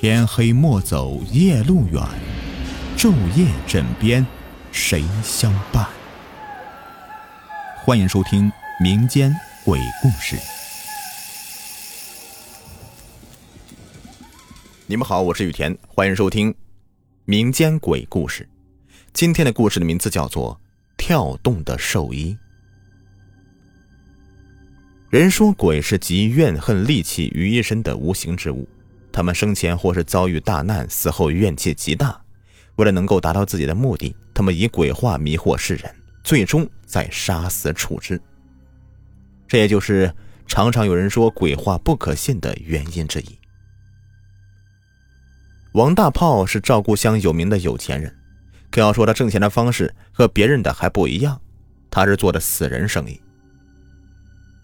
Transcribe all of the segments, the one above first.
天黑莫走夜路远，昼夜枕边谁相伴？欢迎收听民间鬼故事。你们好，我是雨田，欢迎收听民间鬼故事。今天的故事的名字叫做《跳动的兽医》。人说鬼是集怨恨、戾气于一身的无形之物，他们生前或是遭遇大难，死后怨气极大。为了能够达到自己的目的，他们以鬼话迷惑世人，最终再杀死处置。这也就是常常有人说鬼话不可信的原因之一。王大炮是赵故乡有名的有钱人，可要说他挣钱的方式和别人的还不一样，他是做的死人生意。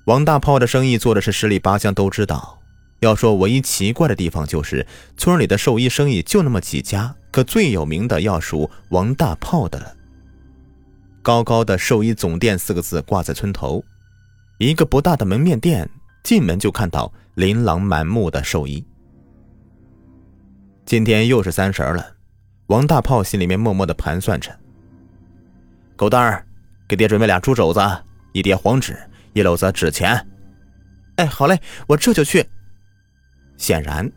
王大炮的生意做的是十里八乡都知道。要说唯一奇怪的地方，就是村里的兽医生意就那么几家，可最有名的要数王大炮的了。高高的“兽医总店”四个字挂在村头，一个不大的门面店，进门就看到琳琅满目的兽医。今天又是三十了，王大炮心里面默默的盘算着：狗蛋儿，给爹准备俩猪肘子，一叠黄纸。一篓子纸钱，哎，好嘞，我这就去。显然，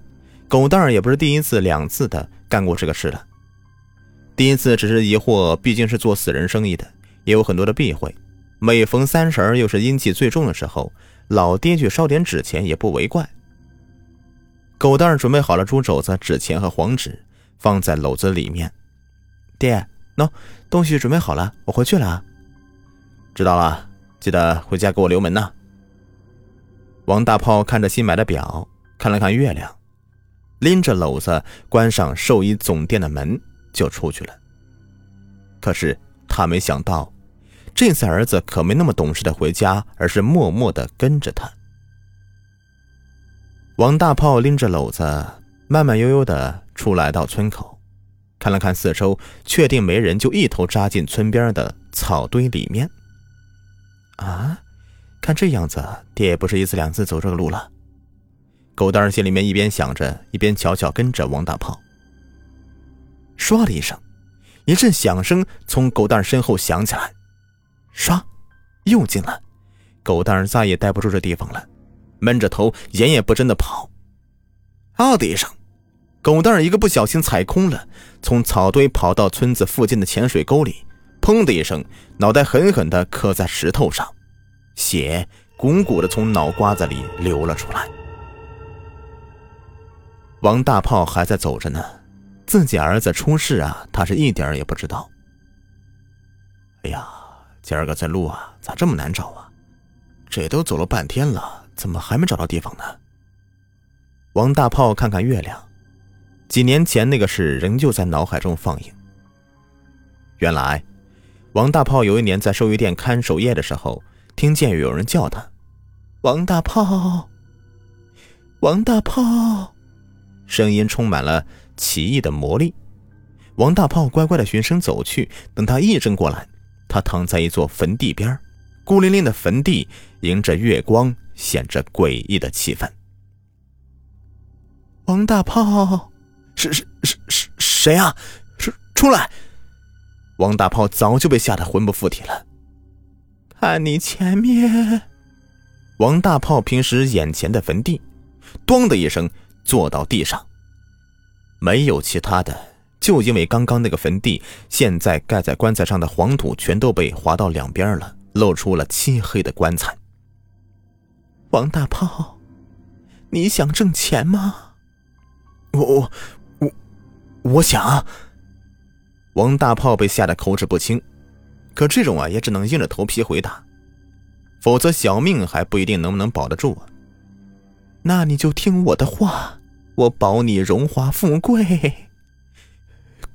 狗蛋儿也不是第一次、两次的干过这个事了。第一次只是疑惑，毕竟是做死人生意的，也有很多的避讳。每逢三十儿，又是阴气最重的时候，老爹去烧点纸钱也不为怪。狗蛋儿准备好了猪肘子、纸钱和黄纸，放在篓子里面。爹，喏，东西准备好了，我回去了。知道了。记得回家给我留门呐。王大炮看着新买的表，看了看月亮，拎着篓子关上兽医总店的门就出去了。可是他没想到，这次儿子可没那么懂事的回家，而是默默的跟着他。王大炮拎着篓子，慢慢悠悠的出来到村口，看了看四周，确定没人，就一头扎进村边的草堆里面。啊，看这样子，爹也不是一次两次走这个路了。狗蛋儿心里面一边想着，一边悄悄跟着王大炮。唰的一声，一阵响声从狗蛋儿身后响起来，唰，又进了。狗蛋儿再也待不住这地方了，闷着头，眼也不睁的跑。啊的一声，狗蛋儿一个不小心踩空了，从草堆跑到村子附近的浅水沟里。砰的一声，脑袋狠狠地磕在石头上，血鼓鼓的从脑瓜子里流了出来。王大炮还在走着呢，自己儿子出事啊，他是一点也不知道。哎呀，今儿个这路啊，咋这么难找啊？这都走了半天了，怎么还没找到地方呢？王大炮看看月亮，几年前那个事仍旧在脑海中放映。原来。王大炮有一年在兽医店看守夜的时候，听见有人叫他：“王大炮，王大炮。”声音充满了奇异的魔力。王大炮乖乖的循声走去，等他一怔过来，他躺在一座坟地边，孤零零的坟地迎着月光，显着诡异的气氛。王大炮，是是是是谁啊？是出来！王大炮早就被吓得魂不附体了。看你前面，王大炮平时眼前的坟地，咣的一声坐到地上。没有其他的，就因为刚刚那个坟地，现在盖在棺材上的黄土全都被划到两边了，露出了漆黑的棺材。王大炮，你想挣钱吗？我我我，我想。王大炮被吓得口齿不清，可这种啊也只能硬着头皮回答，否则小命还不一定能不能保得住啊。那你就听我的话，我保你荣华富贵。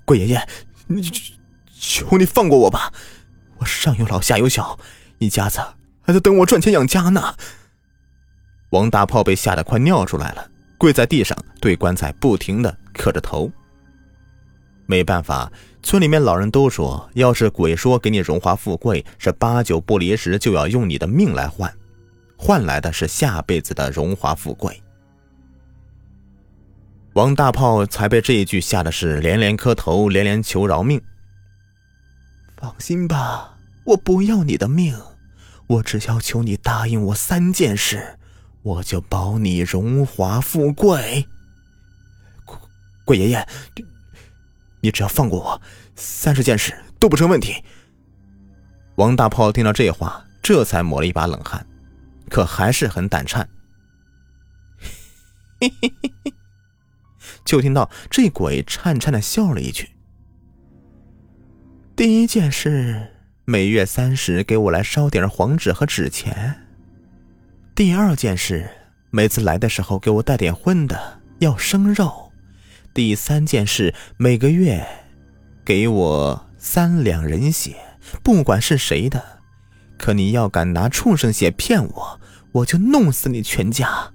贵爷爷，你求你放过我吧，我上有老下有小，一家子还在等我赚钱养家呢。王大炮被吓得快尿出来了，跪在地上对棺材不停的磕着头。没办法，村里面老人都说，要是鬼说给你荣华富贵，是八九不离十就要用你的命来换，换来的是下辈子的荣华富贵。王大炮才被这一句吓得是连连磕头，连连求饶命。放心吧，我不要你的命，我只要求你答应我三件事，我就保你荣华富贵。鬼爷爷，你只要放过我，三十件事都不成问题。王大炮听到这话，这才抹了一把冷汗，可还是很胆颤。嘿嘿嘿嘿。就听到这鬼颤颤的笑了一句：“第一件事，每月三十给我来烧点黄纸和纸钱。第二件事，每次来的时候给我带点荤的，要生肉。第三件事，每个月给我三两人血，不管是谁的。可你要敢拿畜生血骗我，我就弄死你全家。”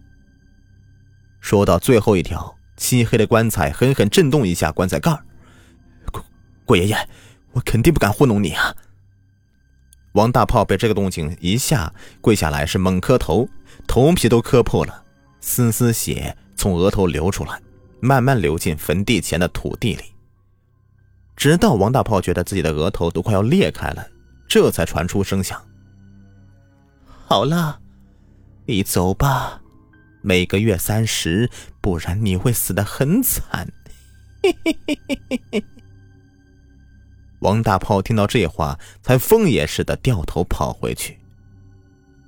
说到最后一条。漆黑的棺材狠狠震动一下棺材盖鬼鬼爷爷，我肯定不敢糊弄你啊！王大炮被这个动静一下跪下来，是猛磕头，头皮都磕破了，丝丝血从额头流出来，慢慢流进坟地前的土地里。直到王大炮觉得自己的额头都快要裂开了，这才传出声响：“好了，你走吧。”每个月三十，不然你会死的很惨。王大炮听到这话，才疯也似的掉头跑回去，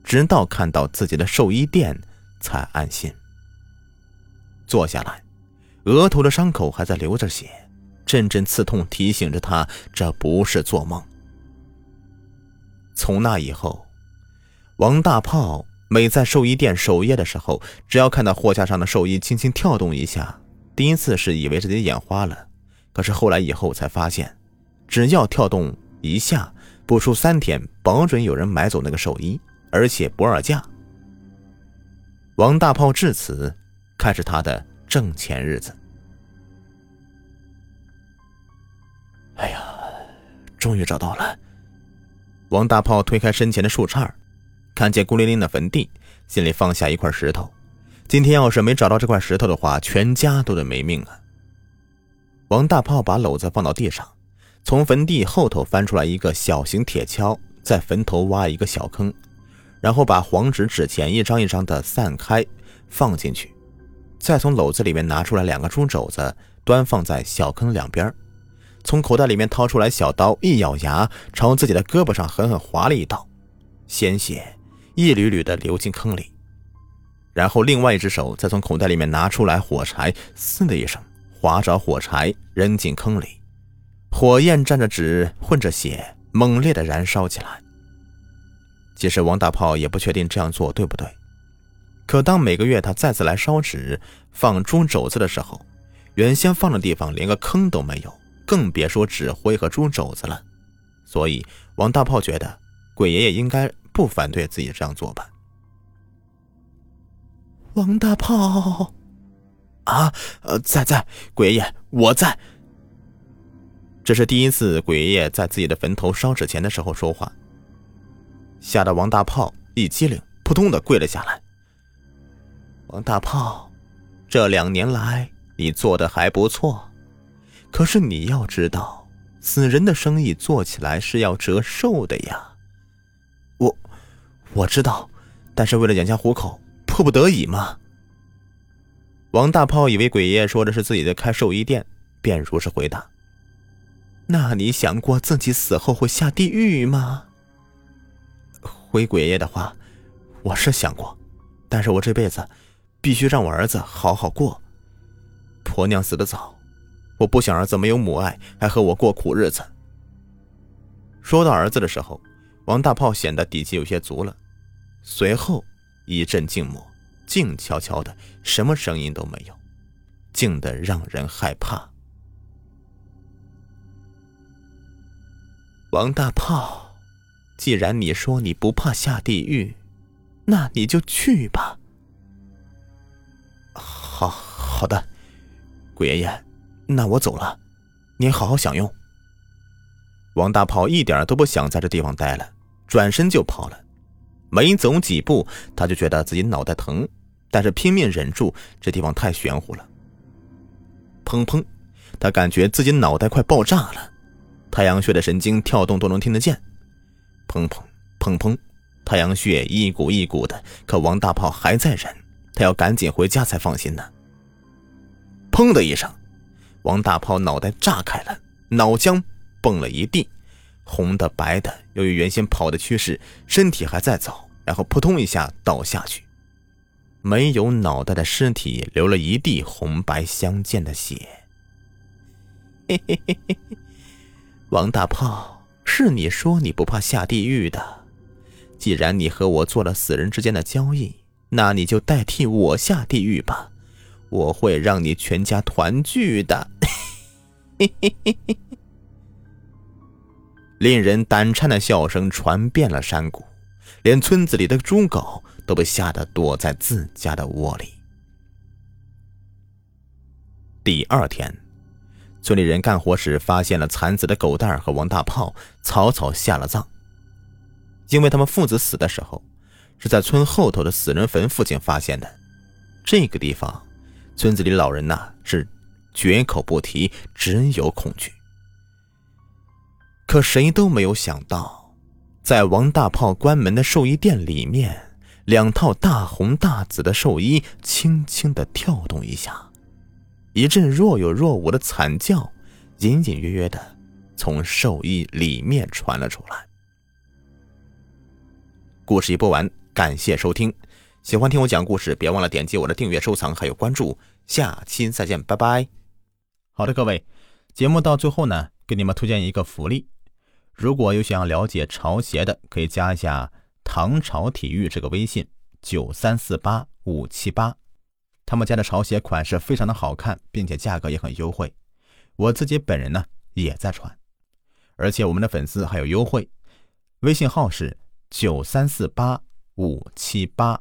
直到看到自己的寿衣店，才安心。坐下来，额头的伤口还在流着血，阵阵刺痛提醒着他这不是做梦。从那以后，王大炮。每在寿衣店守夜的时候，只要看到货架上的寿衣轻轻跳动一下，第一次是以为自己眼花了，可是后来以后才发现，只要跳动一下，不出三天，保准有人买走那个寿衣，而且不二价。王大炮至此开始他的挣钱日子。哎呀，终于找到了！王大炮推开身前的树杈看见孤零零的坟地，心里放下一块石头。今天要是没找到这块石头的话，全家都得没命啊！王大炮把篓子放到地上，从坟地后头翻出来一个小型铁锹，在坟头挖一个小坑，然后把黄纸纸钱一张一张的散开放进去，再从篓子里面拿出来两个猪肘子，端放在小坑两边，从口袋里面掏出来小刀，一咬牙，朝自己的胳膊上狠狠划了一刀，鲜血。一缕缕的流进坑里，然后另外一只手再从口袋里面拿出来火柴，嘶的一声划着火柴扔进坑里，火焰沾着纸混着血，猛烈的燃烧起来。其实王大炮也不确定这样做对不对，可当每个月他再次来烧纸放猪肘子的时候，原先放的地方连个坑都没有，更别说纸灰和猪肘子了。所以王大炮觉得鬼爷爷应该。不反对自己这样做吧，王大炮，啊，呃，在在，鬼爷，我在。这是第一次鬼爷爷在自己的坟头烧纸钱的时候说话，吓得王大炮一激灵，扑通的跪了下来。王大炮，这两年来你做的还不错，可是你要知道，死人的生意做起来是要折寿的呀。我我知道，但是为了养家糊口，迫不得已嘛。王大炮以为鬼爷爷说的是自己的开寿衣店，便如实回答：“那你想过自己死后会下地狱吗？”回鬼爷爷的话，我是想过，但是我这辈子必须让我儿子好好过。婆娘死的早，我不想儿子没有母爱，还和我过苦日子。说到儿子的时候。王大炮显得底气有些足了，随后一阵静默，静悄悄的，什么声音都没有，静得让人害怕。王大炮，既然你说你不怕下地狱，那你就去吧。好好的，鬼爷爷，那我走了，您好好享用。王大炮一点都不想在这地方待了。转身就跑了，没走几步，他就觉得自己脑袋疼，但是拼命忍住。这地方太玄乎了，砰砰，他感觉自己脑袋快爆炸了，太阳穴的神经跳动都能听得见。砰砰砰砰，太阳穴一股一股的，可王大炮还在忍，他要赶紧回家才放心呢。砰的一声，王大炮脑袋炸开了，脑浆蹦了一地，红的白的。由于原先跑的趋势，身体还在走，然后扑通一下倒下去。没有脑袋的尸体流了一地红白相间的血。嘿嘿嘿嘿，王大炮，是你说你不怕下地狱的。既然你和我做了死人之间的交易，那你就代替我下地狱吧。我会让你全家团聚的。嘿嘿嘿嘿，令人胆颤的笑声传遍了山谷，连村子里的猪狗。都被吓得躲在自家的窝里。第二天，村里人干活时发现了惨死的狗蛋儿和王大炮，草草下了葬。因为他们父子死的时候是在村后头的死人坟附近发现的，这个地方，村子里老人呐是绝口不提，只有恐惧。可谁都没有想到，在王大炮关门的寿衣店里面。两套大红大紫的寿衣轻轻的跳动一下，一阵若有若无的惨叫，隐隐约约的从寿衣里面传了出来。故事已播完，感谢收听。喜欢听我讲故事，别忘了点击我的订阅、收藏还有关注。下期再见，拜拜。好的，各位，节目到最后呢，给你们推荐一个福利，如果有想要了解潮鞋的，可以加一下。唐朝体育这个微信九三四八五七八，他们家的潮鞋款式非常的好看，并且价格也很优惠。我自己本人呢也在穿，而且我们的粉丝还有优惠，微信号是九三四八五七八。